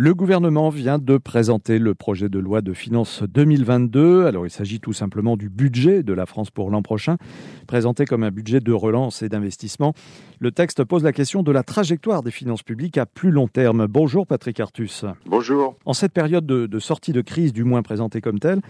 Le gouvernement vient de présenter le projet de loi de finances 2022. Alors il s'agit tout simplement du budget de la France pour l'an prochain, présenté comme un budget de relance et d'investissement. Le texte pose la question de la trajectoire des finances publiques à plus long terme. Bonjour Patrick Artus. Bonjour. En cette période de, sortie de crise, du moins présentée comme telle,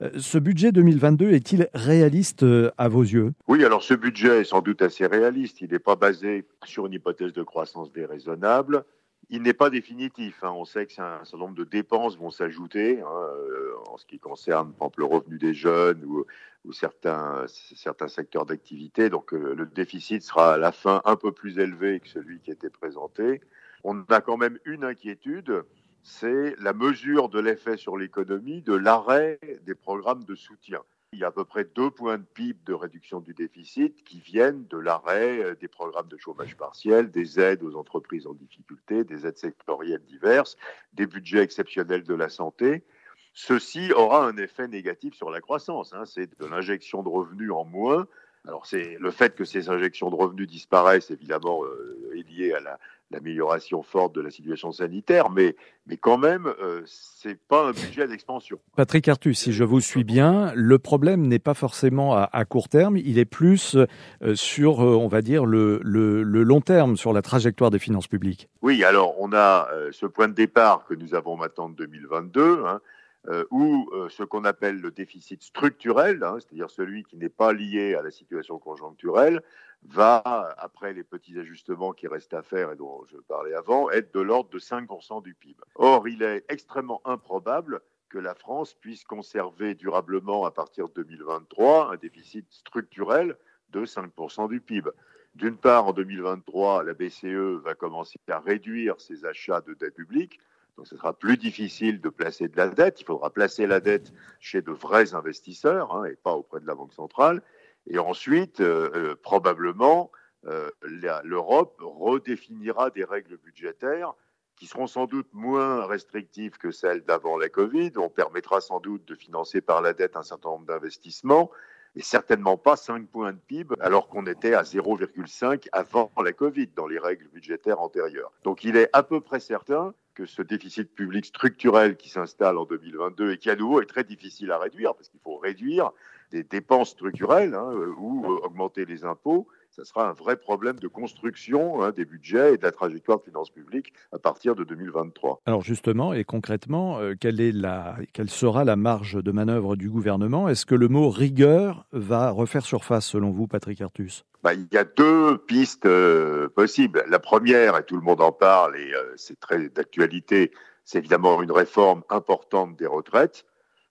euh, ce budget 2022 est-il réaliste euh, à vos yeux? Oui, alors ce budget est sans doute assez réaliste. Il n'est pas basé sur une hypothèse de croissance déraisonnable il n'est pas définitif. Hein. On sait que un certain nombre de dépenses vont s'ajouter hein, euh, en ce qui concerne, par exemple, le revenu des jeunes ou, certains, certains secteurs d'activité. Donc, euh, le déficit sera à la fin un peu plus élevé que celui qui était présenté. On a quand même une inquiétude, c'est la mesure de l'effet sur l'économie de l'arrêt des programmes de soutien. Il y a à peu près deux points de PIB de réduction du déficit qui viennent de l'arrêt euh, des programmes de chômage partiel, des aides aux entreprises en difficulté, des aides sectorielles diverses, des budgets exceptionnels de la santé. Ceci aura un effet négatif sur la croissance. Hein. C'est de l'injection de revenus en moins alors c'est le fait que ces injections de revenus disparaissent, évidemment, euh, est lié à l'amélioration forte de la situation sanitaire, mais, mais quand même, euh, ce n'est pas un budget d'expansion. Patrick Artus, si je vous suis bien, le problème n'est pas forcément à, court terme, il est plus euh, sur, on va dire, le, long terme, sur la trajectoire des finances publiques. Oui, alors on a ce point de départ que nous avons maintenant en 2022. Hein, euh, ou euh, ce qu'on appelle le déficit structurel, hein, c'est-à-dire celui qui n'est pas lié à la situation conjoncturelle, va, après les petits ajustements qui restent à faire et dont je parlais avant, être de l'ordre de 5% du PIB. Or, il est extrêmement improbable que la France puisse conserver durablement à partir de 2023 un déficit structurel de 5% du PIB. D'une part, en 2023, la BCE va commencer à réduire ses achats de dette publique, donc ce sera plus difficile de placer de la dette. Il faudra placer la dette chez de vrais investisseurs hein, et pas auprès de la Banque centrale. Et ensuite, euh, euh, probablement, euh, l'Europe redéfinira des règles budgétaires qui seront sans doute moins restrictives que celles d'avant la Covid. On permettra sans doute de financer par la dette un certain nombre d'investissements et certainement pas 5 points de PIB alors qu'on était à 0,5 avant la Covid dans les règles budgétaires antérieures. Donc il est à peu près certain que ce déficit public structurel qui s'installe en 2022 et qui à nouveau est très difficile à réduire parce qu'il faut réduire des dépenses structurelles hein, ou euh, augmenter les impôts, ça sera un vrai problème de construction hein, des budgets et de la trajectoire de finances publiques à partir de 2023. Alors justement et concrètement, euh, quelle, est la, quelle sera la marge de manœuvre du gouvernement? Est-ce que le mot rigueur va refaire surface selon vous, Patrick Artus? Bah, il y a deux pistes euh, possibles. La première, et tout le monde en parle, et euh, c'est très d'actualité, c'est évidemment une réforme importante des retraites.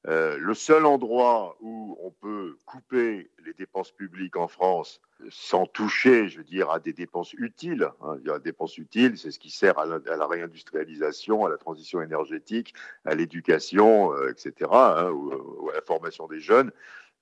Euh, le seul endroit où on peut couper les dépenses publiques en France sans toucher, je veux dire, à des dépenses utiles, hein, des dépenses utiles, c'est ce qui sert à la, réindustrialisation, à la transition énergétique, à l'éducation, etc., hein, ou, à la formation des jeunes.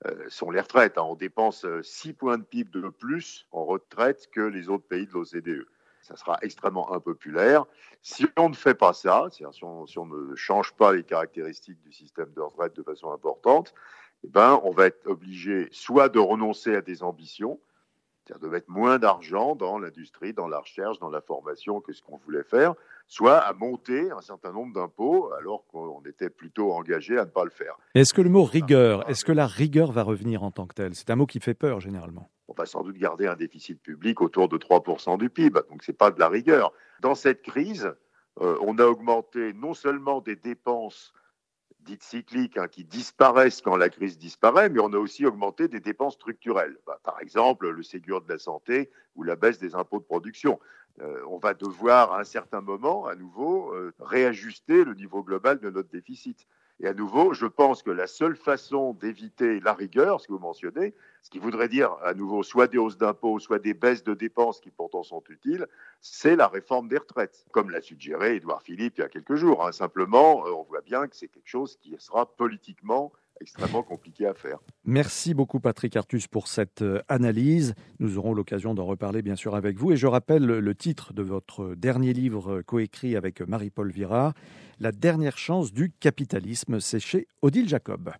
Euh, sont les retraites. Hein. On dépense 6 euh, points de PIB de plus en retraite que les autres pays de l'OCDE. Ça sera extrêmement impopulaire. Si on ne fait pas ça, si on, si on ne change pas les caractéristiques du système de retraite de façon importante, eh ben, on va être obligé soit de renoncer à des ambitions, c'est-à-dire de mettre moins d'argent dans l'industrie, dans la recherche, dans la formation que ce qu'on voulait faire, soit à monter un certain nombre d'impôts alors qu'on était plutôt engagé à ne pas le faire. Est-ce que le mot rigueur, est-ce que la rigueur va revenir en tant que telle? C'est un mot qui fait peur généralement. On va sans doute garder un déficit public autour de 3% du PIB, donc ce n'est pas de la rigueur. Dans cette crise, euh, on a augmenté non seulement des dépenses dites cycliques hein, qui disparaissent quand la crise disparaît, mais on a aussi augmenté des dépenses structurelles. Bah, par exemple, le Ségur de la santé ou la baisse des impôts de production. Euh, on va devoir à un certain moment, à nouveau, euh, réajuster le niveau global de notre déficit. Et à nouveau, je pense que la seule façon d'éviter la rigueur, ce que vous mentionnez, ce qui voudrait dire à nouveau soit des hausses d'impôts, soit des baisses de dépenses qui pourtant sont utiles, c'est la réforme des retraites, comme l'a suggéré Édouard Philippe il y a quelques jours. Hein. Simplement, euh, on voit bien que c'est quelque chose qui sera politiquement extrêmement compliqué à faire. Merci beaucoup Patrick Artus pour cette euh, analyse. Nous aurons l'occasion d'en reparler bien sûr avec vous. Et je rappelle le titre de votre dernier livre euh, coécrit avec Marie-Paul Virard, La dernière chance du capitalisme. C'est chez Odile Jacob.